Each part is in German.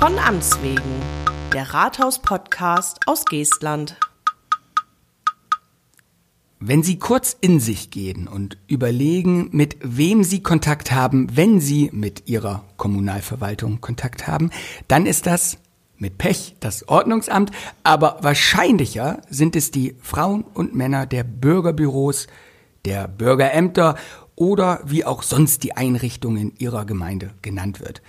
Von Amts wegen, der Rathaus-Podcast aus Geestland. Wenn Sie kurz in sich gehen und überlegen, mit wem Sie Kontakt haben, wenn Sie mit Ihrer Kommunalverwaltung Kontakt haben, dann ist das mit Pech das Ordnungsamt, aber wahrscheinlicher sind es die Frauen und Männer der Bürgerbüros, der Bürgerämter oder wie auch sonst die Einrichtung in Ihrer Gemeinde genannt wird.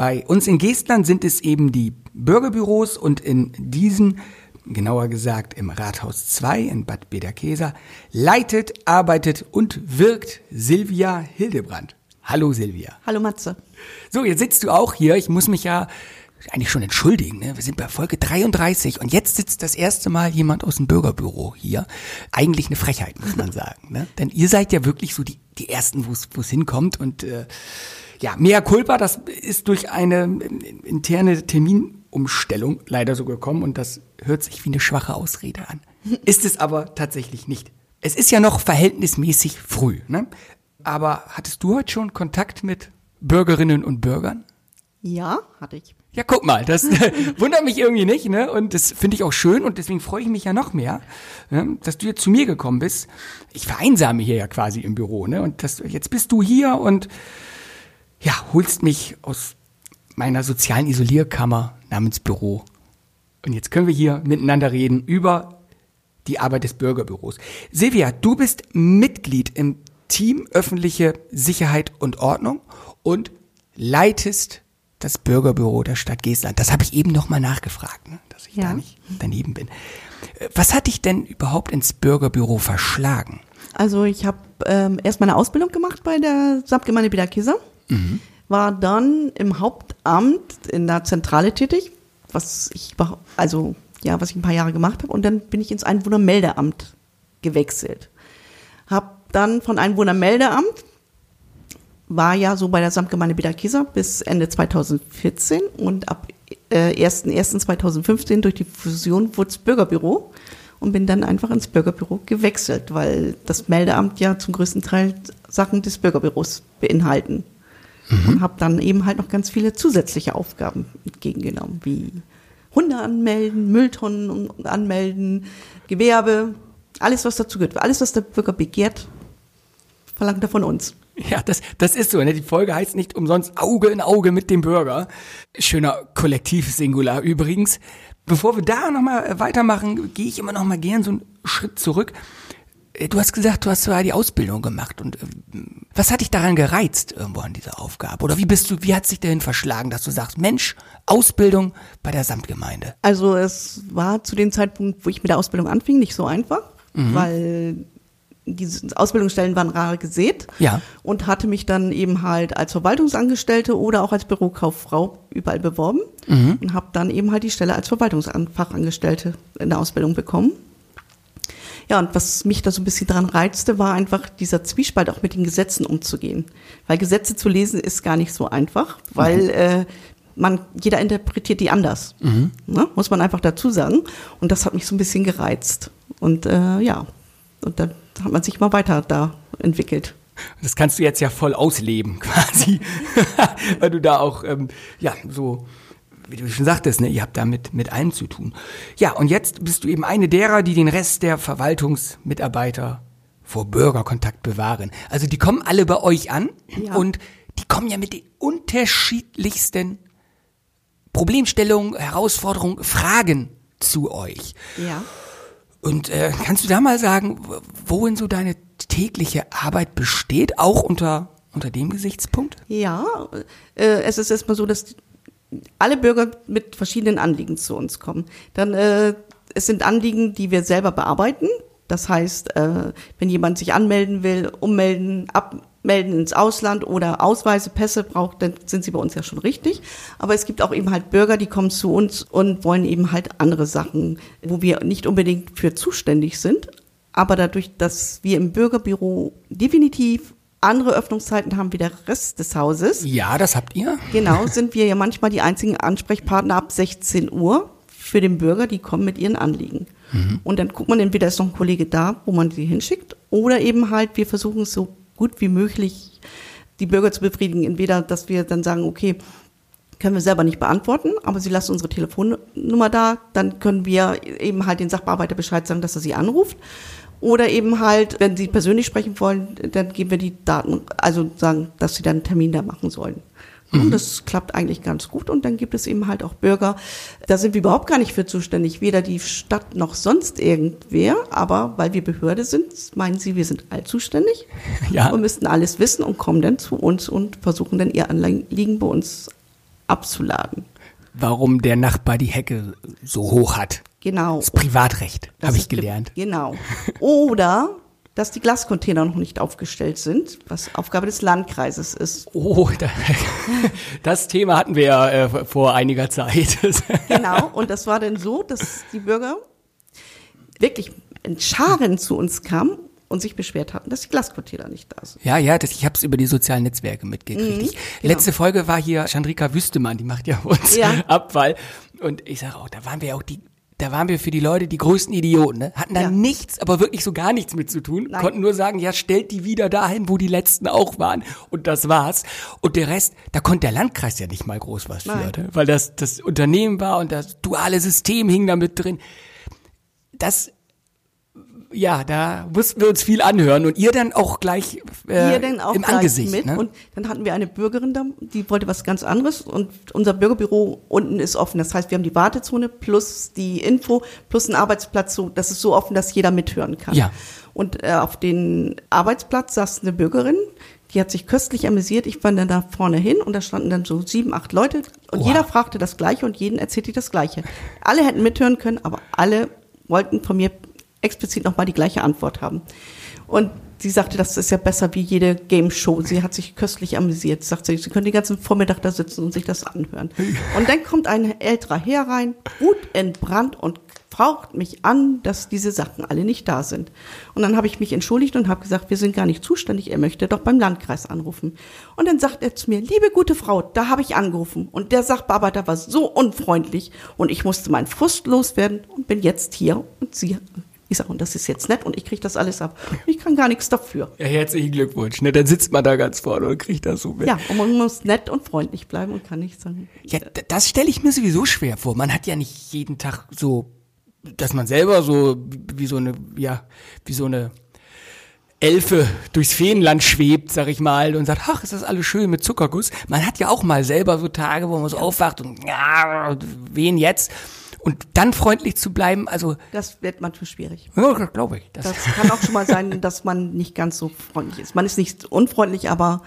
Bei uns in Geestland sind es eben die Bürgerbüros und in diesen genauer gesagt im Rathaus 2 in Bad Bederkesa, leitet, arbeitet und wirkt Silvia Hildebrand. Hallo Silvia. Hallo Matze. So, jetzt sitzt du auch hier. Ich muss mich ja eigentlich schon entschuldigen. Ne? Wir sind bei Folge 33 und jetzt sitzt das erste Mal jemand aus dem Bürgerbüro hier. Eigentlich eine Frechheit, muss man sagen. Ne? Denn ihr seid ja wirklich so die, die Ersten, wo es hinkommt. Und äh, ja, mehr Culpa, das ist durch eine äh, interne Termin Umstellung leider so gekommen und das hört sich wie eine schwache Ausrede an. Ist es aber tatsächlich nicht. Es ist ja noch verhältnismäßig früh, ne? Aber hattest du heute schon Kontakt mit Bürgerinnen und Bürgern? Ja, hatte ich. Ja, guck mal, das wundert mich irgendwie nicht, ne? Und das finde ich auch schön und deswegen freue ich mich ja noch mehr, ne? dass du jetzt zu mir gekommen bist. Ich vereinsame hier ja quasi im Büro, ne? Und das, jetzt bist du hier und ja, holst mich aus meiner sozialen Isolierkammer namens Büro. Und jetzt können wir hier miteinander reden über die Arbeit des Bürgerbüros. Silvia, du bist Mitglied im Team öffentliche Sicherheit und Ordnung und leitest das Bürgerbüro der Stadt Geestland. Das habe ich eben noch mal nachgefragt, ne? dass ich ja. da nicht daneben bin. Was hat dich denn überhaupt ins Bürgerbüro verschlagen? Also ich habe ähm, erst meine Ausbildung gemacht bei der Samtgemeinde Biederkieser. Mhm war dann im Hauptamt in der Zentrale tätig, was ich also ja, was ich ein paar Jahre gemacht habe und dann bin ich ins Einwohnermeldeamt gewechselt. Hab dann von Einwohnermeldeamt war ja so bei der Samtgemeinde Biederkieser bis Ende 2014 und ab äh, 1.1.2015 durch die Fusion wurde Bürgerbüro und bin dann einfach ins Bürgerbüro gewechselt, weil das Meldeamt ja zum größten Teil Sachen des Bürgerbüros beinhalten mhm. und habe dann eben halt noch ganz viele zusätzliche Aufgaben entgegengenommen, wie Hunde anmelden, Mülltonnen anmelden, Gewerbe, alles, was dazu gehört. Alles, was der Bürger begehrt, verlangt er von uns. Ja, das, das ist so. Ne? Die Folge heißt nicht umsonst Auge in Auge mit dem Bürger. Schöner Kollektiv-Singular übrigens. Bevor wir da nochmal weitermachen, gehe ich immer noch mal gern so einen Schritt zurück. Äh, du hast gesagt, du hast zwar die Ausbildung gemacht und äh, was hat dich daran gereizt irgendwo an dieser Aufgabe? Oder wie bist du, wie hat sich dahin verschlagen, dass du sagst, Mensch, Ausbildung bei der Samtgemeinde? Also es war zu dem Zeitpunkt, wo ich mit der Ausbildung anfing, nicht so einfach, mhm. weil diese Ausbildungsstellen waren rar gesät ja. und hatte mich dann eben halt als Verwaltungsangestellte oder auch als Bürokauffrau überall beworben mhm. und habe dann eben halt die Stelle als Verwaltungsfachangestellte in der Ausbildung bekommen. Ja, und was mich da so ein bisschen dran reizte, war einfach dieser Zwiespalt auch mit den Gesetzen umzugehen. Weil Gesetze zu lesen ist gar nicht so einfach, weil mhm. äh, man, jeder interpretiert die anders. Mhm. Ne? Muss man einfach dazu sagen. Und das hat mich so ein bisschen gereizt. Und äh, ja, und dann hat man sich mal weiter da entwickelt. Das kannst du jetzt ja voll ausleben, quasi, weil du da auch ähm, ja so wie du schon sagtest, ne, ihr habt damit mit allem zu tun. Ja, und jetzt bist du eben eine derer, die den Rest der Verwaltungsmitarbeiter vor Bürgerkontakt bewahren. Also die kommen alle bei euch an ja. und die kommen ja mit den unterschiedlichsten Problemstellungen, Herausforderungen, Fragen zu euch. Ja. Und äh, kannst du da mal sagen, worin so deine tägliche Arbeit besteht, auch unter unter dem Gesichtspunkt? Ja, äh, es ist erstmal so, dass alle Bürger mit verschiedenen Anliegen zu uns kommen. Dann äh, es sind Anliegen, die wir selber bearbeiten. Das heißt, äh, wenn jemand sich anmelden will, ummelden, abmelden ins Ausland oder Ausweise, Pässe braucht, dann sind sie bei uns ja schon richtig. Aber es gibt auch eben halt Bürger, die kommen zu uns und wollen eben halt andere Sachen, wo wir nicht unbedingt für zuständig sind. Aber dadurch, dass wir im Bürgerbüro definitiv andere Öffnungszeiten haben wie der Rest des Hauses. Ja, das habt ihr. Genau, sind wir ja manchmal die einzigen Ansprechpartner ab 16 Uhr für den Bürger, die kommen mit ihren Anliegen. Mhm. Und dann guckt man, entweder ist noch ein Kollege da, wo man sie hinschickt, oder eben halt, wir versuchen es so gut wie möglich, die Bürger zu befriedigen. Entweder, dass wir dann sagen, okay, können wir selber nicht beantworten, aber sie lassen unsere Telefonnummer da, dann können wir eben halt den Sachbearbeiter Bescheid sagen, dass er sie anruft. Oder eben halt, wenn sie persönlich sprechen wollen, dann geben wir die Daten, also sagen, dass sie dann einen Termin da machen sollen. Und das klappt eigentlich ganz gut. Und dann gibt es eben halt auch Bürger, da sind wir überhaupt gar nicht für zuständig, weder die Stadt noch sonst irgendwer. Aber weil wir Behörde sind, meinen sie, wir sind allzuständig Ja. und müssten alles wissen und kommen dann zu uns und versuchen dann ihr Anliegen bei uns abzuladen. Warum der Nachbar die Hecke so hoch hat. Genau. Das Privatrecht, habe ich gelernt. Genau. Oder dass die Glascontainer noch nicht aufgestellt sind, was Aufgabe des Landkreises ist. Oh, da, das Thema hatten wir ja äh, vor einiger Zeit. Genau. Und das war dann so, dass die Bürger wirklich in Scharen zu uns kamen und sich beschwert hatten, dass die Glascontainer nicht da sind. Ja, ja, das, ich habe es über die sozialen Netzwerke mitgekriegt. ich, Letzte Folge war hier Chandrika Wüstemann, die macht ja uns Ja. Abfall. Und ich sage auch, da waren wir ja auch die, da waren wir für die Leute die größten Idioten. Ne? Hatten da Ja. nichts, aber wirklich so gar nichts mit zu tun. Nein. Konnten nur sagen, ja, stellt die wieder dahin, wo die letzten auch waren. Und das war's. Und der Rest, da konnte der Landkreis ja nicht mal groß was für, ne? weil das das Unternehmen war und das duale System hing da mit drin. Das ja, da mussten wir uns viel anhören und ihr dann auch gleich äh, Hier dann auch im gleich Angesicht. mit. ne? Und dann hatten wir eine Bürgerin da, die wollte was ganz anderes. Und unser Bürgerbüro unten ist offen. Das heißt, wir haben die Wartezone plus die Info plus einen Arbeitsplatz. So, das ist so offen, dass jeder mithören kann. Ja. Und äh, auf den Arbeitsplatz saß eine Bürgerin, die hat sich köstlich amüsiert. Ich war dann da vorne hin und da standen dann so sieben, acht Leute und Oha. jeder fragte das Gleiche und jeden erzählte das Gleiche. Alle hätten mithören können, aber alle wollten von mir explizit nochmal die gleiche Antwort haben. Und sie sagte, das ist ja besser wie jede Game Show. Sie hat sich köstlich amüsiert. Sagt sie, sie können den ganzen Vormittag da sitzen und sich das anhören. Und dann kommt ein älterer Herr rein, gut entbrannt und fragt mich an, dass diese Sachen alle nicht da sind. Und dann habe ich mich entschuldigt und habe gesagt, wir sind gar nicht zuständig, er möchte doch beim Landkreis anrufen. Und dann sagt er zu mir, liebe gute Frau, da habe ich angerufen. Und der Sachbearbeiter war so unfreundlich und ich musste meinen Frust loswerden und bin jetzt hier und sie. Ich sage, und das ist jetzt nett und ich kriege das alles ab. Ich kann gar nichts dafür. ja, herzlichen Glückwunsch. Ne? Dann sitzt man da ganz vorne und kriegt das so mit. Ja, und man muss nett und freundlich bleiben und kann nicht sagen. Ja, das stelle ich mir sowieso schwer vor. Man hat ja nicht jeden Tag so, dass man selber so wie so eine, ja, wie so eine Elfe durchs Feenland schwebt, sag ich mal, und sagt, ach, ist das alles schön mit Zuckerguss. Man hat ja auch mal selber so Tage, wo man so aufwacht und ja, wen jetzt? Und dann freundlich zu bleiben, also, Das wird manchmal schwierig. ja, glaube ich. Das, Das kann auch schon mal sein, dass man nicht ganz so freundlich ist. Man ist nicht unfreundlich, aber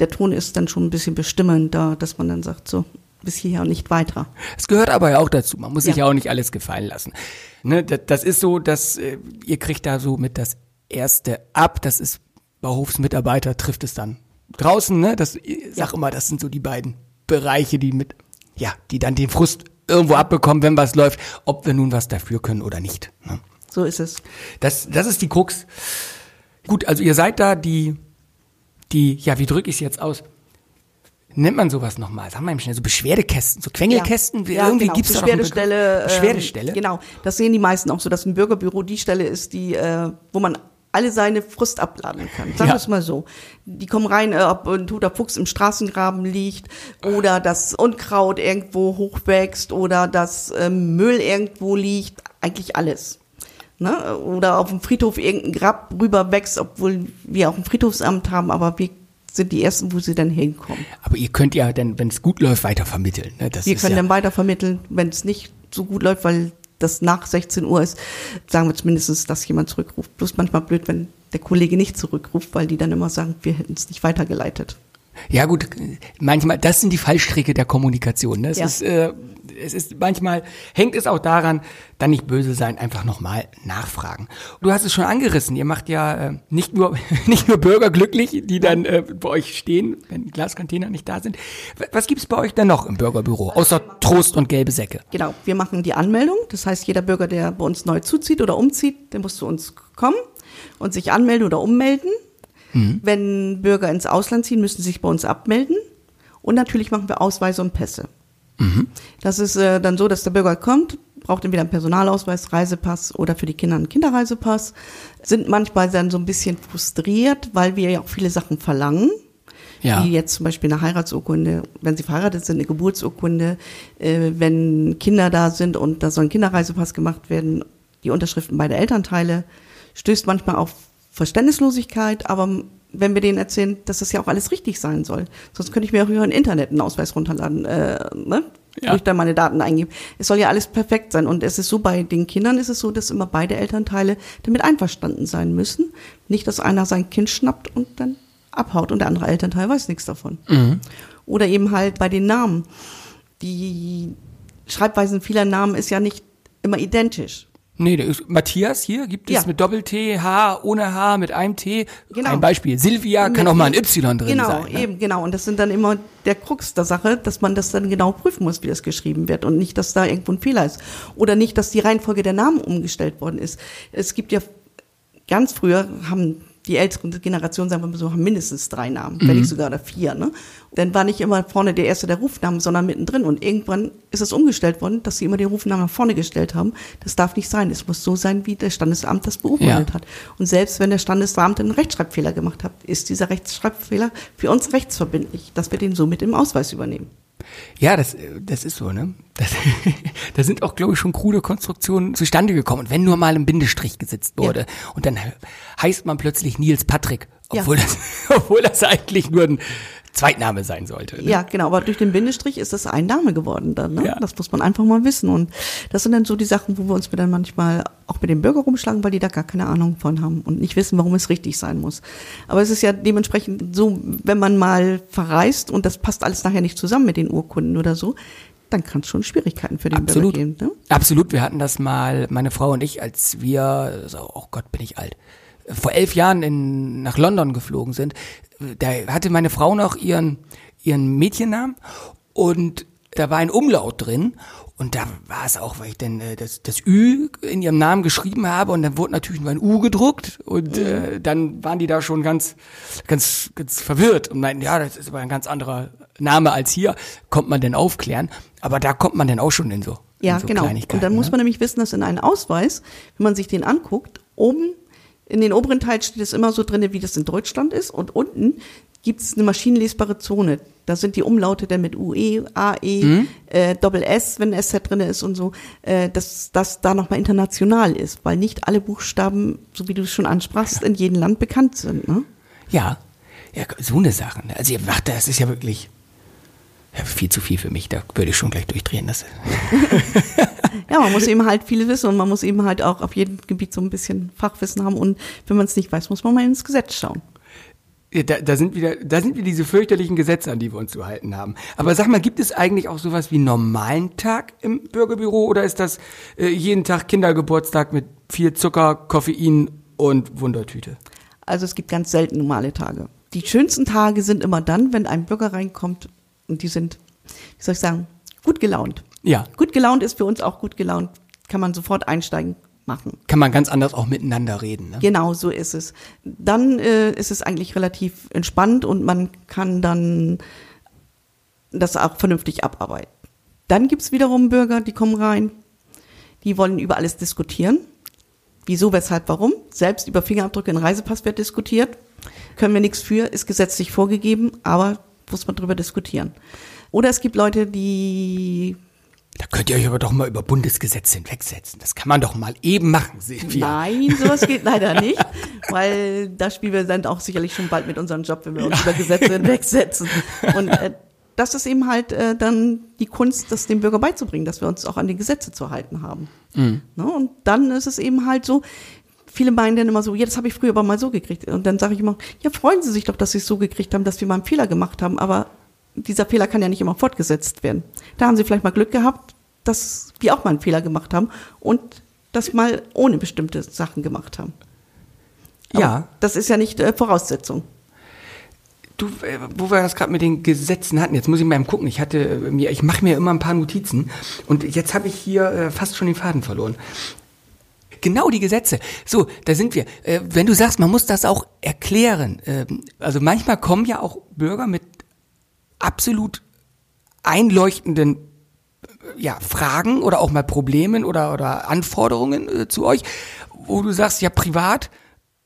der Ton ist dann schon ein bisschen bestimmender, dass man dann sagt, so, bis hierher und nicht weiter. Es gehört aber ja auch dazu. Man muss sich Ja. ja auch nicht alles gefallen lassen. Ne, das, das ist so, dass äh, ihr kriegt da so mit das erste ab. Das ist Bauhofsmitarbeiter trifft es dann draußen. Ne, das ich sag immer, das sind so die beiden Bereiche, die mit, ja, die dann den Frust irgendwo abbekommen, wenn was läuft, ob wir nun was dafür können oder nicht. Ne? So ist es. Das, das ist die Krux. Gut, also ihr seid da die, die, ja, wie drücke ich es jetzt aus? Nennt man sowas nochmal? Sag mal eben schnell, so Beschwerdekästen, so Quengelkästen, Ja, irgendwie genau. gibt's da doch einen Beschwerdestelle. Begriff. Beschwerdestelle? Ähm, genau, das sehen die meisten auch so, dass ein Bürgerbüro die Stelle ist, die, äh, wo man alle seine Frust abladen kann. Sagen Ja. wir es mal so. Die kommen rein, äh, ob ein toter Fuchs im Straßengraben liegt oder das Unkraut irgendwo hochwächst oder das ähm, Müll irgendwo liegt. Eigentlich alles. Ne? Oder auf dem Friedhof irgendein Grab rüber wächst, obwohl wir auch ein Friedhofsamt haben, aber wir sind die Ersten, wo sie dann hinkommen. Aber ihr könnt ja dann, wenn es gut läuft, weiter vermitteln. Ne? Wir können ja, dann weitervermitteln, wenn es nicht so gut läuft, weil das nach 16 Uhr ist, sagen wir zumindest, dass jemand zurückruft. Bloß manchmal blöd, wenn der Kollege nicht zurückruft, weil die dann immer sagen, wir hätten es nicht weitergeleitet. Ja gut, manchmal, das sind die Fallstricke der Kommunikation. Ne? Es Ja. ist, äh, es ist manchmal hängt es auch daran, dann nicht böse sein, einfach nochmal nachfragen. Du hast es schon angerissen. Ihr macht ja äh, nicht nur nicht nur Bürger glücklich, die dann äh, bei euch stehen, wenn Glascontainer nicht da sind. Was gibt's bei euch denn noch im Bürgerbüro außer Trost und gelbe Säcke? Genau, wir machen die Anmeldung. Das heißt, jeder Bürger, der bei uns neu zuzieht oder umzieht, der muss zu uns kommen und sich anmelden oder ummelden. Wenn Bürger ins Ausland ziehen, müssen sie sich bei uns abmelden. Und natürlich machen wir Ausweise und Pässe. Das ist äh, dann so, dass der Bürger kommt, braucht entweder einen Personalausweis, Reisepass oder für die Kinder einen Kinderreisepass, sind manchmal dann so ein bisschen frustriert, weil wir ja auch viele Sachen verlangen. Ja. Wie jetzt zum Beispiel eine Heiratsurkunde, wenn sie verheiratet sind, eine Geburtsurkunde, äh, wenn Kinder da sind und da soll ein Kinderreisepass gemacht werden, die Unterschriften beider Elternteile, stößt manchmal auf Verständnislosigkeit, aber wenn wir denen erzählen, dass das ja auch alles richtig sein soll. Sonst könnte ich mir auch über ein Internet einen Ausweis runterladen, äh, ne? Ja. wo ich dann meine Daten eingebe. Es soll ja alles perfekt sein. Und es ist so, bei den Kindern ist es so, dass immer beide Elternteile damit einverstanden sein müssen. Nicht, dass einer sein Kind schnappt und dann abhaut und der andere Elternteil weiß nichts davon. Oder eben halt bei den Namen. Die Schreibweisen vieler Namen ist ja nicht immer identisch. Nee, der ist, Matthias hier gibt es Ja. mit Doppel-T, H, ohne H, mit einem T. Genau. Ein Beispiel. Silvia kann auch mal ein Y drin genau, sein. Ne? eben, genau. Und das sind dann immer der Krux der Sache, dass man das dann genau prüfen muss, wie das geschrieben wird und nicht, dass da irgendwo ein Fehler ist. Oder nicht, dass die Reihenfolge der Namen umgestellt worden ist. Es gibt ja ganz früher haben die älteren Generationen, sagen wir mal so, haben mindestens drei Namen, wenn nicht sogar oder vier. Ne? Dann war nicht immer vorne der erste der Rufname, sondern mittendrin. Und irgendwann ist es umgestellt worden, dass sie immer den Rufnamen nach vorne gestellt haben. Das darf nicht sein. Es muss so sein, wie der Standesamt das beurkundet Ja. hat. Und selbst wenn der Standesamt einen Rechtschreibfehler gemacht hat, ist dieser Rechtschreibfehler für uns rechtsverbindlich, dass wir den somit im Ausweis übernehmen. Ja, das, äh, das ist so, ne? Das, da sind auch, glaube ich, schon krude Konstruktionen zustande gekommen. Und wenn nur mal ein Bindestrich gesetzt wurde und dann he- heißt man plötzlich Nils Patrick, Ja. obwohl, das, obwohl das eigentlich nur ein Zweitname sein sollte. Ne? Ja, genau, aber durch den Bindestrich ist das ein Name geworden dann. Ne? Ja. Das muss man einfach mal wissen. Und das sind dann so die Sachen, wo wir uns dann manchmal auch mit den Bürgern rumschlagen, weil die da gar keine Ahnung von haben und nicht wissen, warum es richtig sein muss. Aber es ist ja dementsprechend so, wenn man mal verreist und das passt alles nachher nicht zusammen mit den Urkunden oder so, dann kann es schon Schwierigkeiten für den Absolut. Bürger geben. Ne? Absolut. Wir hatten das mal, meine Frau und ich, als wir, so, oh Gott, bin ich alt, vor elf Jahren in, nach London geflogen sind. Da hatte meine Frau noch ihren, ihren Mädchennamen und da war ein Umlaut drin und da war es auch, weil ich dann äh, das, das Ü in ihrem Namen geschrieben habe und dann wurde natürlich nur ein U gedruckt und äh, dann waren die da schon ganz, ganz, ganz verwirrt und meinten, ja, das ist aber ein ganz anderer Name als hier, kommt man denn aufklären, aber da kommt man dann auch schon in so, Ja, in so genau. Und dann muss ne? man nämlich wissen, dass in einem Ausweis, wenn man sich den anguckt, oben in den oberen Teil steht es immer so drin, wie das in Deutschland ist. Und unten gibt es eine maschinenlesbare Zone. Da sind die Umlaute dann mit UE, AE, Mhm. äh, Doppel S, wenn SZ drin ist und so, äh, dass das da nochmal international ist, weil nicht alle Buchstaben, so wie du es schon ansprachst, in jedem Land bekannt sind. Ne? Ja, ja, so eine Sache. ne? Also ihr macht das ist ja wirklich ja, viel zu viel für mich. Da würde ich schon gleich durchdrehen. Das, Ja, man muss eben halt viel wissen und man muss eben halt auch auf jedem Gebiet so ein bisschen Fachwissen haben. Und wenn man es nicht weiß, muss man mal ins Gesetz schauen. Ja, da, da sind wieder, da sind wieder diese fürchterlichen Gesetze, an die wir uns zu halten haben. Aber sag mal, gibt es eigentlich auch sowas wie einen normalen Tag im Bürgerbüro oder ist das äh, jeden Tag Kindergeburtstag mit viel Zucker, Koffein und Wundertüte? Also es gibt ganz selten normale Tage. Die schönsten Tage sind immer dann, wenn ein Bürger reinkommt und die sind, wie soll ich sagen, gut gelaunt. Ja, Gut gelaunt ist für uns auch gut gelaunt, kann man sofort einsteigen, machen. kann man ganz anders auch miteinander reden. Ne? Genau, so ist es. Dann äh, ist es eigentlich relativ entspannt und man kann dann das auch vernünftig abarbeiten. Dann gibt's wiederum Bürger, die kommen rein, die wollen über alles diskutieren. Wieso, weshalb, warum? Selbst über Fingerabdrücke in Reisepass wird diskutiert. Können wir nichts für, ist gesetzlich vorgegeben, aber muss man drüber diskutieren. Oder es gibt Leute, die Da könnt ihr euch aber doch mal über Bundesgesetze hinwegsetzen. Das kann man doch mal eben machen, Silvia. Nein, sowas geht leider nicht, weil da spielen wir dann auch sicherlich schon bald mit unserem Job, wenn wir uns über Gesetze hinwegsetzen. Und äh, das ist eben halt äh, dann die Kunst, das dem Bürger beizubringen, dass wir uns auch an die Gesetze zu halten haben. Ne? Und dann ist es eben halt so, viele meinen dann immer so, ja, das habe ich früher aber mal so gekriegt. Und dann sage ich immer, ja, freuen Sie sich doch, dass Sie es so gekriegt haben, dass wir mal einen Fehler gemacht haben, aber dieser Fehler kann ja nicht immer fortgesetzt werden. Da haben Sie vielleicht mal Glück gehabt, dass wir auch mal einen Fehler gemacht haben und das mal ohne bestimmte Sachen gemacht haben. Aber Ja. Das ist ja nicht äh, Voraussetzung. Du, äh, wo wir das gerade mit den Gesetzen hatten, jetzt muss ich mal eben gucken. Ich hatte äh, mir, ich mache mir immer ein paar Notizen und jetzt habe ich hier äh, fast schon den Faden verloren. Genau die Gesetze. So, da sind wir. Äh, wenn du sagst, man muss das auch erklären. Ähm, also manchmal kommen ja auch Bürger mit absolut einleuchtenden äh, ja, Fragen oder auch mal Problemen oder, oder Anforderungen äh, zu euch, wo du sagst, ja, privat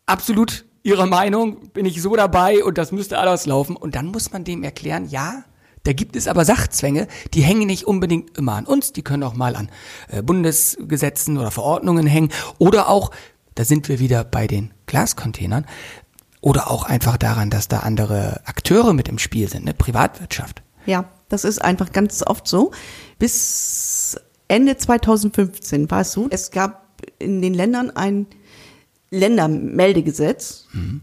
absolut Ihrer Meinung, bin ich so dabei und das müsste alles laufen. Und dann muss man dem erklären, ja, da gibt es aber Sachzwänge, die hängen nicht unbedingt immer an uns, die können auch mal an äh, Bundesgesetzen oder Verordnungen hängen oder auch, da sind wir wieder bei den Glascontainern, oder auch einfach daran, dass da andere Akteure mit im Spiel sind, ne? Privatwirtschaft. Ja, das ist einfach ganz oft so. Bis Ende 2015 war es so, es gab in den Ländern ein Ländermeldegesetz. Mhm.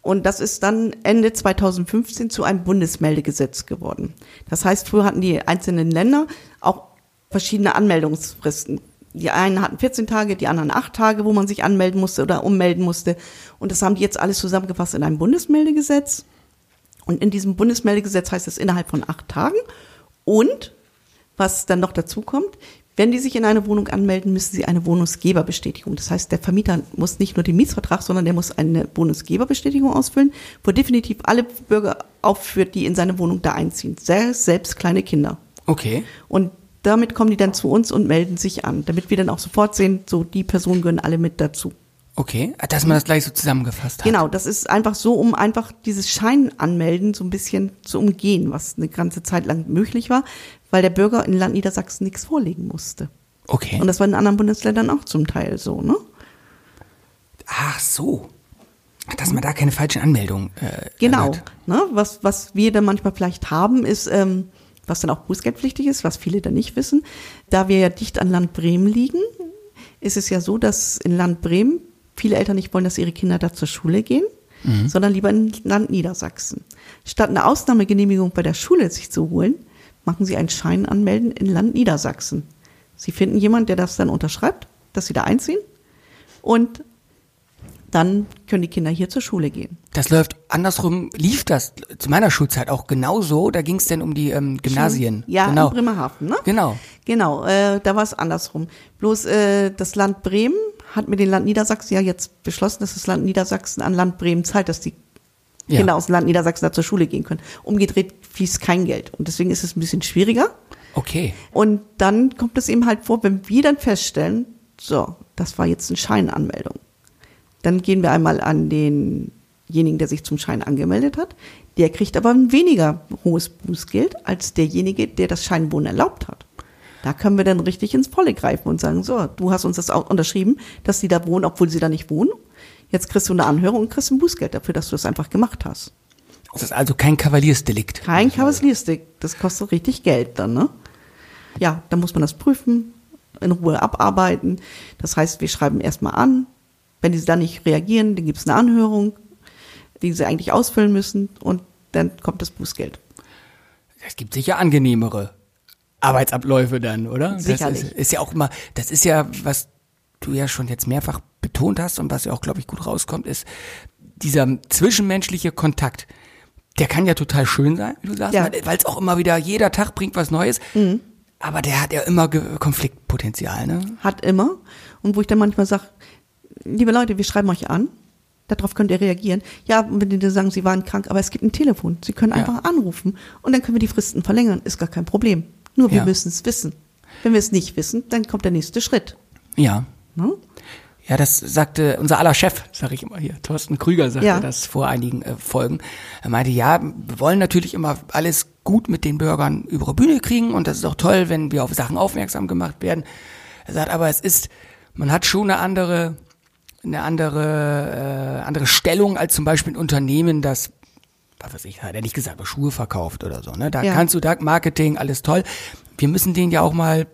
Und das ist dann Ende 2015 zu einem Bundesmeldegesetz geworden. Das heißt, früher hatten die einzelnen Länder auch verschiedene Anmeldungsfristen. Die einen hatten 14 Tage, die anderen 8 Tage, wo man sich anmelden musste oder ummelden musste. Und das haben die jetzt alles zusammengefasst in einem Bundesmeldegesetz. Und in diesem Bundesmeldegesetz heißt es innerhalb von acht Tagen. Und was dann noch dazu kommt, wenn die sich in eine Wohnung anmelden, müssen sie eine Wohnungsgeberbestätigung. Das heißt, der Vermieter muss nicht nur den Mietsvertrag, sondern der muss eine Wohnungsgeberbestätigung ausfüllen, wo definitiv alle Bürger aufführt, die in seine Wohnung da einziehen. Selbst kleine Kinder. Okay. Und damit kommen die dann zu uns und melden sich an, damit wir dann auch sofort sehen, so die Personen gehören alle mit dazu. Okay, dass man das gleich so zusammengefasst hat. Genau, das ist einfach so, um einfach dieses Scheinanmelden so ein bisschen zu umgehen, was eine ganze Zeit lang möglich war, weil der Bürger in Land Niedersachsen nichts vorlegen musste. Okay. Und das war in anderen Bundesländern auch zum Teil so, ne? Ach so. Dass man da keine falschen Anmeldungen. Äh, genau. Ne? Was, was wir dann manchmal vielleicht haben, ist, ähm, was dann auch bußgeldpflichtig ist, was viele dann nicht wissen. Da wir ja dicht an Land Bremen liegen, ist es ja so, dass in Land Bremen viele Eltern nicht wollen, dass ihre Kinder da zur Schule gehen, mhm. sondern lieber in Land Niedersachsen. Statt eine Ausnahmegenehmigung bei der Schule sich zu holen, machen sie einen Schein anmelden in Land Niedersachsen. Sie finden jemanden, der das dann unterschreibt, dass sie da einziehen und dann können die Kinder hier zur Schule gehen. Das läuft andersrum, lief das zu meiner Schulzeit auch genauso. Da ging es denn um die ähm, Gymnasien. Ja, genau. in Bremerhaven, ne? Genau. Genau, äh, da war es andersrum. Bloß äh, das Land Bremen hat mit dem Land Niedersachsen ja jetzt beschlossen, dass das Land Niedersachsen an Land Bremen zahlt, dass die ja. Kinder aus dem Land Niedersachsen da zur Schule gehen können. Umgedreht fließt kein Geld. Und deswegen ist es ein bisschen schwieriger. Okay. Und dann kommt es eben halt vor, wenn wir dann feststellen, so, das war jetzt eine Scheinanmeldung. Dann gehen wir einmal an denjenigen, der sich zum Schein angemeldet hat. Der kriegt aber ein weniger hohes Bußgeld als derjenige, der das Scheinwohnen erlaubt hat. Da können wir dann richtig ins Volle greifen und sagen, so, du hast uns das auch unterschrieben, dass sie da wohnen, obwohl sie da nicht wohnen. Jetzt kriegst du eine Anhörung und kriegst ein Bußgeld dafür, dass du das einfach gemacht hast. Das ist also kein Kavaliersdelikt. Kein Kavaliersdelikt. Das kostet richtig Geld dann, ne? Ja, dann muss man das prüfen, in Ruhe abarbeiten. Das heißt, wir schreiben erstmal an. Wenn die dann nicht reagieren, dann gibt es eine Anhörung, die sie eigentlich ausfüllen müssen und dann kommt das Bußgeld. Es gibt sicher angenehmere Arbeitsabläufe dann, oder? Sicherlich. Das ist, ist ja auch immer, das ist ja, was du ja schon jetzt mehrfach betont hast und was ja auch, glaube ich, gut rauskommt, ist dieser zwischenmenschliche Kontakt. Der kann ja total schön sein, wie du sagst, ja. weil es auch immer wieder, jeder Tag bringt was Neues. Mhm. Aber der hat ja immer Konfliktpotenzial, ne? Hat immer. Und wo ich dann manchmal sage, liebe Leute, wir schreiben euch an, darauf könnt ihr reagieren. Ja, wenn die sagen, sie waren krank, aber es gibt ein Telefon. Sie können einfach ja. anrufen und dann können wir die Fristen verlängern. Ist gar kein Problem. Nur wir ja. müssen es wissen. Wenn wir es nicht wissen, dann kommt der nächste Schritt. Ja. Ne? Ja, das sagte unser aller Chef, sage ich immer hier, Thorsten Krüger sagte ja. das vor einigen äh, Folgen. Er meinte, ja, wir wollen natürlich immer alles gut mit den Bürgern über die Bühne kriegen und das ist auch toll, wenn wir auf Sachen aufmerksam gemacht werden. Er sagt, aber es ist, man hat schon eine andere, eine andere, äh, andere Stellung als zum Beispiel ein Unternehmen, das was weiß ich, hat er nicht gesagt, aber Schuhe verkauft oder so. Ne? Da ja. kannst du da Marketing, alles toll. Wir müssen denen ja auch mal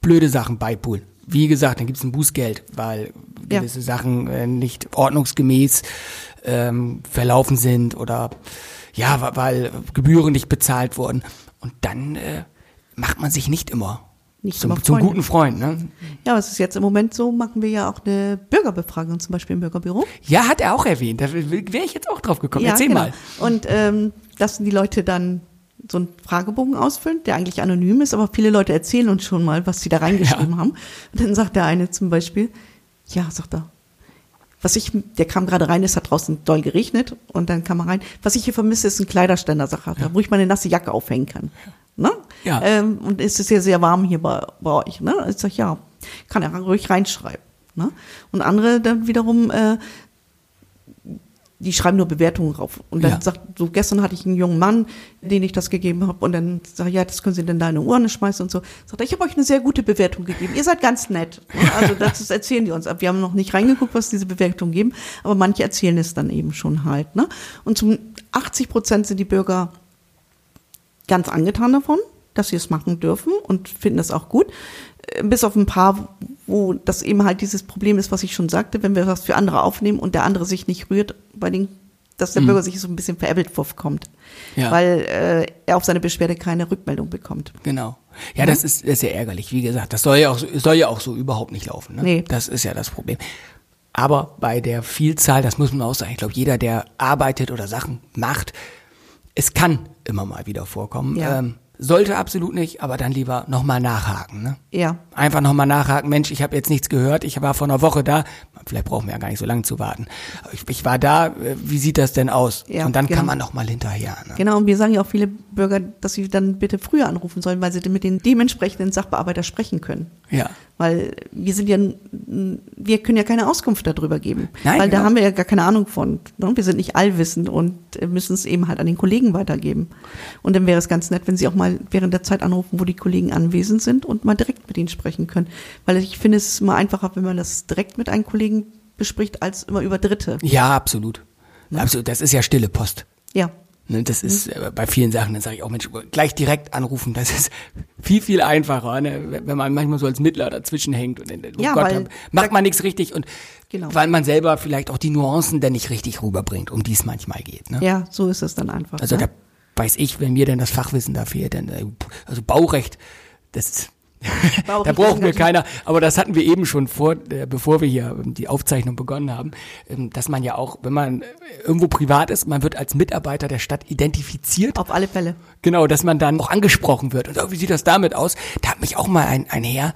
blöde Sachen beipulen. Wie gesagt, dann gibt es ein Bußgeld, weil gewisse ja. Sachen äh, nicht ordnungsgemäß ähm, verlaufen sind oder ja, weil Gebühren nicht bezahlt wurden. Und dann äh, macht man sich nicht immer nicht zum, zum guten Freund. Ne? Ja, was ist jetzt im Moment so, machen wir ja auch eine Bürgerbefragung, zum Beispiel im Bürgerbüro. Ja, hat er auch erwähnt. Da wäre ich jetzt auch drauf gekommen. Ja, Erzähl genau. mal. Und ähm, lassen die Leute dann so einen Fragebogen ausfüllen, der eigentlich anonym ist, aber viele Leute erzählen uns schon mal, was sie da reingeschrieben ja. haben. Und dann sagt der eine zum Beispiel, ja, sagt er, was ich, der kam gerade rein, es hat draußen doll geregnet und dann kam er rein. Was ich hier vermisse, ist ein Kleiderständer, sagt er, ja. wo ich meine nasse Jacke aufhängen kann. Ne? Ja. Ähm, und es ist ja sehr warm hier bei, bei euch. Ne? Ich sag, ja, kann er ruhig reinschreiben. Ne? Und andere dann wiederum, äh, die schreiben nur Bewertungen rauf. Und dann Ja. sagt, so gestern hatte ich einen jungen Mann, den ich das gegeben habe, und dann sage ich, ja, das können Sie denn da in eine Urne schmeißen und so. Sagt er, ich habe euch eine sehr gute Bewertung gegeben. Ihr seid ganz nett. Ja, Also das ist, erzählen die uns. Wir haben noch nicht reingeguckt, was diese Bewertungen geben, aber manche erzählen es dann eben schon halt. Ne? Und zum 80 Prozent sind die Bürger ganz angetan davon, dass sie es machen dürfen und finden das auch gut. Äh, Bis auf ein paar, wo das eben halt dieses Problem ist, was ich schon sagte, wenn wir was für andere aufnehmen und der andere sich nicht rührt, bei den, dass der Bürger sich so ein bisschen veräppelt vorkommt, Ja. weil äh, er auf seine Beschwerde keine Rückmeldung bekommt. Genau. Ja, das ist, ist sehr ärgerlich. Wie gesagt, das soll ja auch so, soll ja auch so überhaupt nicht laufen. Ne? Nee. Das ist ja das Problem. Aber bei der Vielzahl, das muss man auch sagen, ich glaube, jeder, der arbeitet oder Sachen macht, es kann immer mal wieder vorkommen. Ja. Ähm, sollte absolut nicht, aber dann lieber nochmal nachhaken. Ne? Ja, Einfach nochmal nachhaken, Mensch, ich habe jetzt nichts gehört, ich war vor einer Woche da, vielleicht brauchen wir ja gar nicht so lange zu warten. Ich, ich war da, äh, wie sieht das denn aus? Ja, Und dann genau. kann man nochmal hinterher. Ne? genau. Und wir sagen ja auch viele Bürger, dass sie dann bitte früher anrufen sollen, weil sie mit den dementsprechenden Sachbearbeiter sprechen können. Ja. Weil wir sind ja, wir können ja keine Auskunft darüber geben. Nein, weil da genau. haben wir ja gar keine Ahnung von. Ne? Wir sind nicht allwissend und müssen es eben halt an den Kollegen weitergeben. Und dann wäre es ganz nett, wenn Sie auch mal während der Zeit anrufen, wo die Kollegen anwesend sind und mal direkt mit ihnen sprechen können. Weil ich finde, es immer einfacher, wenn man das direkt mit einem Kollegen bespricht, als immer über Dritte. Ja, absolut. Absolut. Das ist ja stille Post. Ja. Ne, das Mhm. ist äh, bei vielen Sachen, dann sage ich auch, Mensch, gleich direkt anrufen, das ist viel, viel einfacher, ne? wenn man manchmal so als Mittler dazwischen hängt und dann, oh Ja, Gott, weil macht man nichts richtig und Genau. weil man selber vielleicht auch die Nuancen dann nicht richtig rüberbringt, um die es manchmal geht. Ne? Ja, so ist es dann einfach. Also ne? da weiß ich, wenn mir denn das Fachwissen da fehlt, dann, äh, also Baurecht, das ist, da mir natürlich- keiner, aber das hatten wir eben schon vor, äh, bevor wir hier ähm, die Aufzeichnung begonnen haben, ähm, dass man ja auch, wenn man äh, irgendwo privat ist, man wird als Mitarbeiter der Stadt identifiziert. Auf alle Fälle. Genau, dass man dann auch angesprochen wird. Und oh, wie sieht das damit aus? Da hat mich auch mal ein, ein Herr,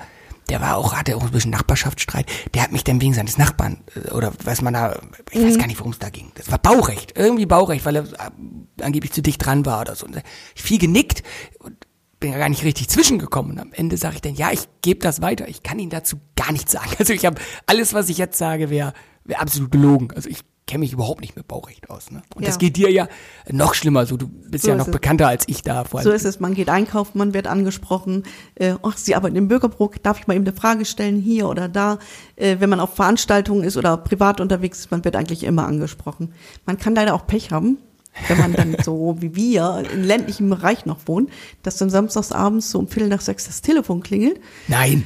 der war auch, hatte auch ein bisschen Nachbarschaftsstreit, der hat mich dann wegen seines Nachbarn, äh, oder was man da, ich weiß gar nicht, worum es da ging. Das war Baurecht, irgendwie Baurecht, weil er äh, angeblich zu dicht dran war oder so. Und ich viel genickt und bin ja gar nicht richtig zwischengekommen. Und am Ende sage ich dann, ja, ich gebe das weiter. Ich kann Ihnen dazu gar nichts sagen. Also ich habe alles, was ich jetzt sage, wäre wär absolut gelogen. Also ich kenne mich überhaupt nicht mit Baurecht aus. Ne? Und Ja. das geht dir ja noch schlimmer. So, du bist So ja noch es. bekannter als ich da. Vor allem. So ist es, man geht einkaufen, man wird angesprochen, äh, ach, Sie arbeiten im Bürgerbüro, darf ich mal eben eine Frage stellen, hier oder da. Äh, wenn man auf Veranstaltungen ist oder privat unterwegs ist, man wird eigentlich immer angesprochen. Man kann leider auch Pech haben, wenn man dann so wie wir in ländlichem Bereich noch wohnt, dass dann samstagsabends so um Viertel nach sechs das Telefon klingelt. Nein.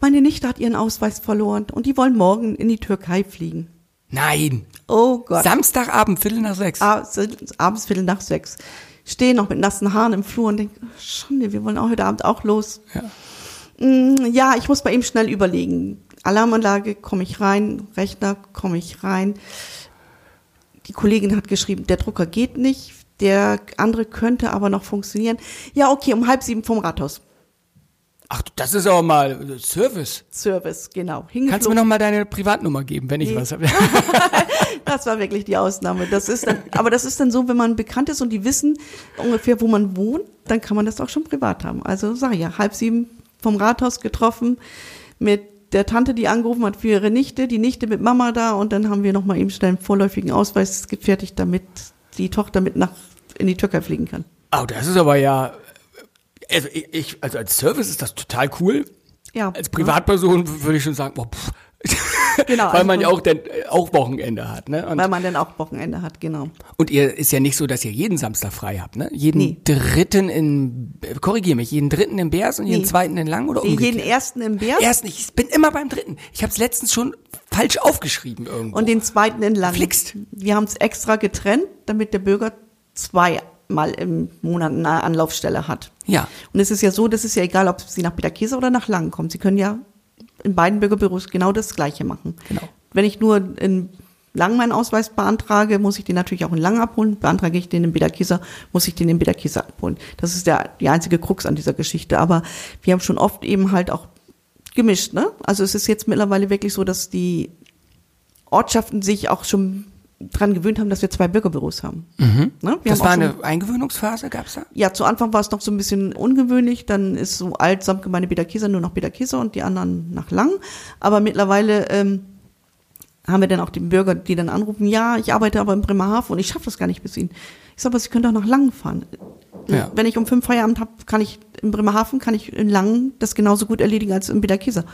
Meine Nichte hat ihren Ausweis verloren und die wollen morgen in die Türkei fliegen. Nein. Oh Gott. Samstagabend, Viertel nach sechs. abends, abends Viertel nach sechs. Stehe noch mit nassen Haaren im Flur und denke, Schande, wir wollen auch heute Abend auch los. Ja. Mm, Ja, ich muss bei ihm schnell überlegen. Alarmanlage, komme ich rein, Rechner, komme ich rein. Die Kollegin hat geschrieben, der Drucker geht nicht, der andere könnte aber noch funktionieren. Ja, okay, um halb sieben vom Rathaus. Ach, das ist auch mal Service. Service, genau. Kannst du mir Hingeflogen. noch mal deine Privatnummer geben, wenn ich Nee. was habe? Das war wirklich die Ausnahme. Das ist dann, aber das ist dann so, wenn man bekannt ist und die wissen ungefähr, wo man wohnt, dann kann man das auch schon privat haben. Also sag ich ja, halb sieben vom Rathaus getroffen mit der Tante, die angerufen hat für ihre Nichte, die Nichte mit Mama da und dann haben wir noch mal eben schnell einen vorläufigen Ausweis gefertigt, damit die Tochter mit nach in die Türkei fliegen kann. Oh, das ist aber ja. Also, ich, ich, also als Service ist das total cool. Ja. Als Privatperson würde ich schon sagen, boah, pff. Genau, Weil also man ja auch, dann, äh, auch Wochenende hat. Ne? Und, Weil man dann auch Wochenende hat, genau. und ihr ist ja nicht so, dass ihr jeden Samstag frei habt. Ne? Jeden Nee. dritten in, äh, korrigier mich, jeden dritten in Beers und jeden Nee. zweiten in Lang oder Nee, umgekehrt? jeden ersten im Bär Erst nicht, ich bin immer beim dritten. Ich habe es letztens schon falsch aufgeschrieben irgendwo. und den zweiten in Lang. Flixt. Wir haben es extra getrennt, damit der Bürger zweimal im Monat eine Anlaufstelle hat. ja. Und es ist ja so, das ist ja egal, ob Sie nach Bederkesa oder nach Langen kommen. Sie können ja in beiden Bürgerbüros genau das Gleiche machen. Genau. Wenn ich nur in Langen meinen Ausweis beantrage, muss ich den natürlich auch in Langen abholen. Beantrage ich den in Bederkesa, muss ich den in Bederkesa abholen. Das ist der, die einzige Krux an dieser Geschichte. Aber wir haben schon oft eben halt auch gemischt. Ne? Also es ist jetzt mittlerweile wirklich so, dass die Ortschaften sich auch schon dran gewöhnt haben, dass wir zwei Bürgerbüros haben. Ne? Mhm. Das haben war eine Eingewöhnungsphase, gab's da? ja, zu Anfang war es noch so ein bisschen ungewöhnlich. Dann ist so alt Samtgemeinde Bederkesa nur noch Bederkesa und die anderen nach Lang. Aber mittlerweile ähm, haben wir dann auch die Bürger, die dann anrufen, ja, ich arbeite aber in Bremerhaven und ich schaffe das gar nicht bis Ihnen. Ich sage, aber Sie können doch nach Langen fahren. Ja. Wenn ich um fünf Feierabend habe, kann ich in Bremerhaven, kann ich in Langen das genauso gut erledigen als in Biederkieser.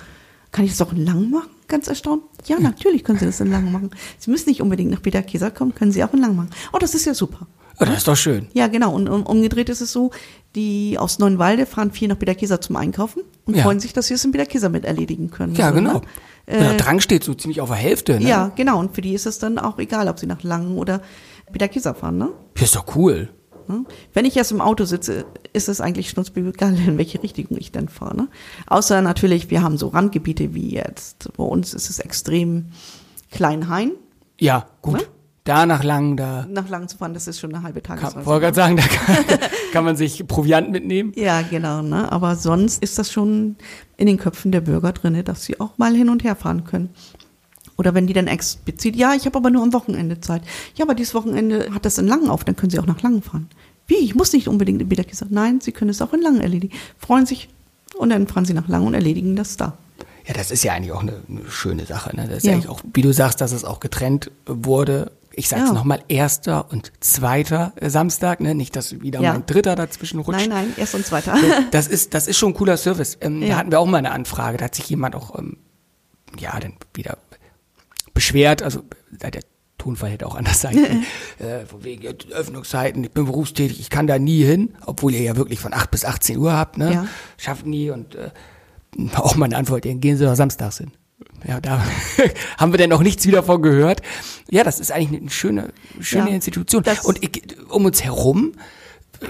Kann ich das auch in Langen machen? Ganz erstaunt. Ja, natürlich können Sie das in Langen machen. Sie müssen nicht unbedingt nach Biederkieser kommen, können Sie auch in Langen machen. Oh, das ist ja super. Oh, das ist doch schön. Ja, genau. Und um, umgedreht ist es so, die aus Neuenwalde fahren viel nach Biederkieser zum Einkaufen und Ja. freuen sich, dass sie es in Biederkieser mit erledigen können. Ja, So, genau. ne? Der Drang steht so ziemlich auf der Hälfte, ne? Ja, genau. Und für die ist es dann auch egal, ob sie nach Langen oder Biederkieser fahren, ne? Das ist doch cool. Ne? Wenn ich erst im Auto sitze, ist es eigentlich schnurzpiepegal, in welche Richtung ich dann fahre. Ne? Außer natürlich, wir haben so Randgebiete wie jetzt. Bei uns ist es extrem Kleinhain. Ja, gut. Ne? Da nach lang, da Nach Langen zu fahren, das ist schon eine halbe Tagesreise. wollte gerade sagen, da kann, kann man sich Proviant mitnehmen. Ja, genau. Ne? Aber sonst ist das schon in den Köpfen der Bürger drinne, dass sie auch mal hin und her fahren können. Oder wenn die dann explizit, ja, ich habe aber nur am Wochenende Zeit. Ja, aber dieses Wochenende hat das in Langen auf, dann können sie auch nach Langen fahren. Wie? Ich muss nicht unbedingt in Biederkieser. Nein, sie können es auch in Langen erledigen. Freuen sich und dann fahren sie nach Langen und erledigen das da. Ja, das ist ja eigentlich auch eine, eine schöne Sache. Ne? Das ist Ja. ja. eigentlich auch, wie du sagst, dass es auch getrennt wurde. Ich sag's Ja. noch nochmal, erster und zweiter Samstag, ne? Nicht, dass wieder Ja. mal ein dritter dazwischen rutscht. Nein, nein, erst und zweiter. Das ist, das ist schon ein cooler Service. Ähm, Da Ja. hatten wir auch mal eine Anfrage. Da hat sich jemand auch, ähm, ja, dann wieder beschwert. Also, da der Tonfall hätte auch anders sein können. äh, von wegen Öffnungszeiten, ich bin berufstätig, ich kann da nie hin, obwohl ihr ja wirklich von 8 bis 18 Uhr habt, ne? Ja. Schafft nie und äh, auch meine Antwort, gehen Sie doch samstags hin. Ja, da haben wir dann auch nichts wieder von gehört. Ja, das ist eigentlich eine schöne, schöne Ja, Institution. Und ich, um uns herum äh,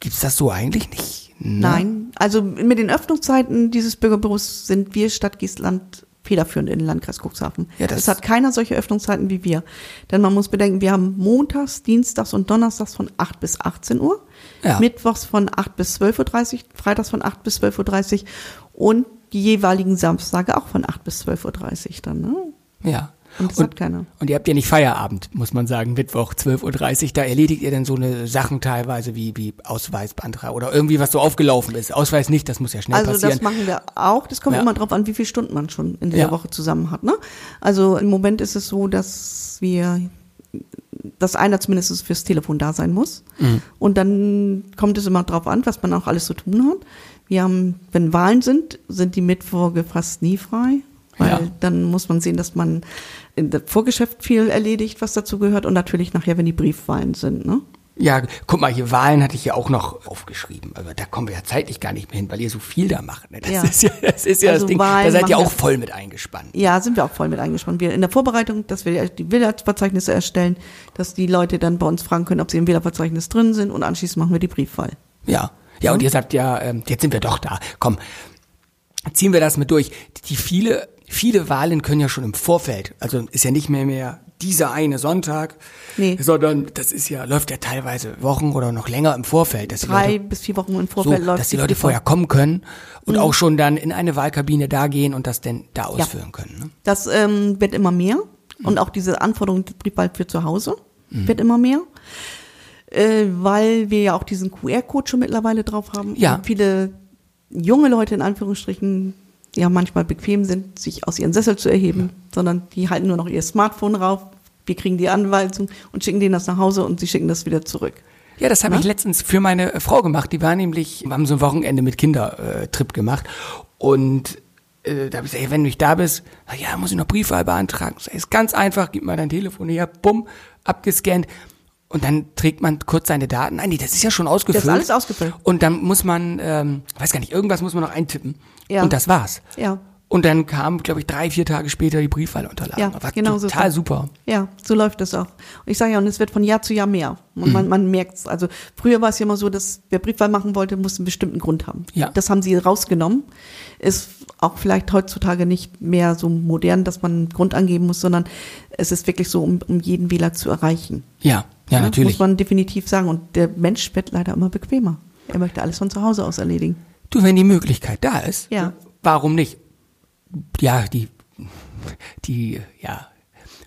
gibt's das so eigentlich nicht. ne? Nein, also mit den Öffnungszeiten dieses Bürgerbüros sind wir Stadt Giesland federführend in den Landkreis Cuxhaven. Ja, das- es hat keiner solche Öffnungszeiten wie wir. Denn man muss bedenken, wir haben montags, dienstags und donnerstags von 8 bis 18 Uhr, Ja. mittwochs von 8 bis 12.30 Uhr, freitags von 8 bis 12.30 Uhr und die jeweiligen Samstage auch von 8 bis 12.30 Uhr dann. Ne? Ja. Und das hat keiner. Und ihr habt ja nicht Feierabend, muss man sagen, Mittwoch 12.30 Uhr. Da erledigt ihr dann so eine Sachen teilweise wie, wie Ausweisbeantrag oder irgendwie, was so aufgelaufen ist. Ausweis nicht, das muss ja schnell Also passieren. das machen wir auch. Das kommt Ja. immer drauf an, wie viele Stunden man schon in dieser Ja. Woche zusammen hat. Ne? Also im Moment ist es so, dass wir, dass einer zumindest fürs Telefon da sein muss. Mhm. Und dann kommt es immer drauf an, was man auch alles zu tun hat. Wir haben, wenn Wahlen sind, sind die Mittwoche fast nie frei. Weil Ja. dann muss man sehen, dass man in der Vorgeschäft viel erledigt, was dazu gehört. Und natürlich nachher, wenn die Briefwahlen sind. Ne? Ja, guck mal, hier Wahlen hatte ich ja auch noch aufgeschrieben. Aber da kommen wir ja zeitlich gar nicht mehr hin, weil ihr so viel da macht. Ne? Das Ja. ist ja das, ist ja Also das Ding. Wahlen Da seid ihr auch voll mit eingespannt. Ja, sind wir auch voll mit eingespannt. Wir in der Vorbereitung, dass wir die Wählerverzeichnisse erstellen, dass die Leute dann bei uns fragen können, ob sie im Wählerverzeichnis drin sind und anschließend machen wir die Briefwahl. Ja. Ja, und ihr sagt ja, ähm, jetzt sind wir doch da. Komm, ziehen wir das mit durch. Die viele, viele Wahlen können ja schon im Vorfeld, also ist ja nicht mehr mehr dieser eine Sonntag, Nee. sondern das ist ja, läuft ja teilweise Wochen oder noch länger im Vorfeld, dass die Drei Leute, bis vier Wochen im so, Vorfeld läuft dass die Leute vorher kommen können und auch schon dann in eine Wahlkabine da gehen und das denn da ausführen können. Ne? Das ähm, wird immer mehr und auch diese Anforderung der Briefwahl für zu Hause wird immer mehr. Äh, weil wir ja auch diesen QR-Code schon mittlerweile drauf haben. Ja. Und viele junge Leute in Anführungsstrichen ja manchmal bequem sind, sich aus ihren Sessel zu erheben, sondern die halten nur noch ihr Smartphone rauf. Wir kriegen die Anweisung und schicken denen das nach Hause und sie schicken das wieder zurück. Ja, das habe ich letztens für meine äh, Frau gemacht. Die war nämlich, wir haben so ein Wochenende mit Kindertrip gemacht. Und äh, da habe ich gesagt, hey, wenn du nicht da bist, ja, muss ich noch Briefwahl beantragen. Das ist ganz einfach, gib mal dein Telefon her, bumm, abgescannt. Und dann trägt man kurz seine Daten. Nein, nee, das ist ja schon ausgefüllt. Das ist alles ausgefüllt. Und dann muss man, ähm, weiß gar nicht, irgendwas muss man noch eintippen. Ja. Und das war's. Ja. Und dann kam, glaube ich, drei, vier Tage später die Briefwahlunterlagen. Ja, war genau so total das. super. Ja, so läuft das auch. Und ich sage ja, und es wird von Jahr zu Jahr mehr. Und Mhm. man, man merkt es. Also früher war es ja immer so, dass wer Briefwahl machen wollte, musste einen bestimmten Grund haben. Ja. Das haben sie rausgenommen. Ist auch vielleicht heutzutage nicht mehr so modern, dass man einen Grund angeben muss, sondern es ist wirklich so, um, um jeden Wähler zu erreichen. Ja, ja, natürlich. Muss man definitiv sagen. Und der Mensch wird leider immer bequemer. Er möchte alles von zu Hause aus erledigen. Du, wenn die Möglichkeit da ist, Ja. warum nicht? Ja, die, die, ja,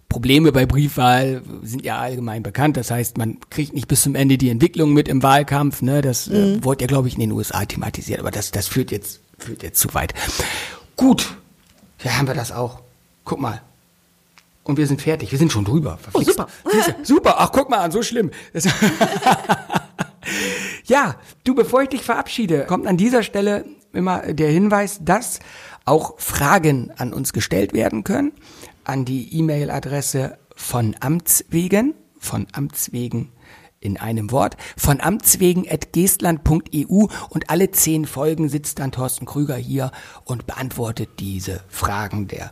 Probleme bei Briefwahl sind ja allgemein bekannt. Das heißt, man kriegt nicht bis zum Ende die Entwicklung mit im Wahlkampf. Ne? Das Mhm. äh, wurde ja, glaube ich, in den USA thematisiert. Aber das, das führt jetzt, führt jetzt zu weit. Gut, ja, haben wir das auch. Guck mal. Und wir sind fertig. Wir sind schon drüber. Oh, super. Siehste, super. Ach, guck mal an, so schlimm. Ja, du, bevor ich dich verabschiede, kommt an dieser Stelle immer der Hinweis, dass auch Fragen an uns gestellt werden können. An die E-Mail-Adresse von Amts wegen, von Amts wegen in einem Wort, von amtswegen.geestland.eu und alle zehn Folgen sitzt dann Thorsten Krüger hier und beantwortet diese Fragen der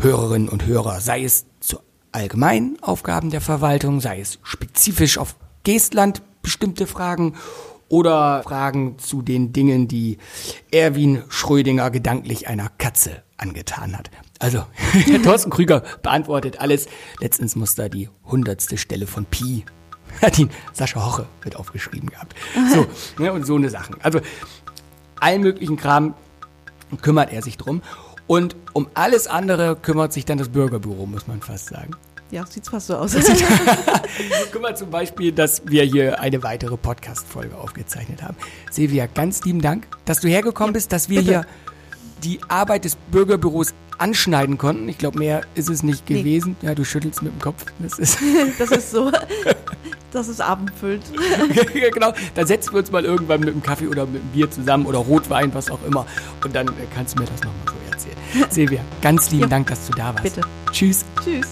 Hörerinnen und Hörer, sei es zu allgemeinen Aufgaben der Verwaltung, sei es spezifisch auf Geestland bestimmte Fragen oder Fragen zu den Dingen, die Erwin Schrödinger gedanklich einer Katze angetan hat. Also, der Thorsten Krüger beantwortet alles. Letztens muss da die hundertste Stelle von Pi hat ihn Sascha Hoche mit aufgeschrieben gehabt. So, ne, und so eine Sachen. Also, allen möglichen Kram kümmert er sich drum. Und um alles andere kümmert sich dann das Bürgerbüro, muss man fast sagen. Ja, sieht's fast so aus. Kümmert zum Beispiel, dass wir hier eine weitere Podcast-Folge aufgezeichnet haben. Silvia, ganz lieben Dank, dass du hergekommen bist, dass wir bitte. hier die Arbeit des Bürgerbüros anschneiden konnten. Ich glaube, mehr ist es nicht Nee. gewesen. Ja, du schüttelst mit dem Kopf. Das ist Das ist so, das ist abendfüllt. ja, genau. Dann setzen wir uns mal irgendwann mit einem Kaffee oder mit einem Bier zusammen oder Rotwein, was auch immer. Und dann äh, kannst du mir das nochmal so erzählen. Silvia, ganz lieben Ja. Dank, dass du da warst. Bitte. Tschüss. Tschüss.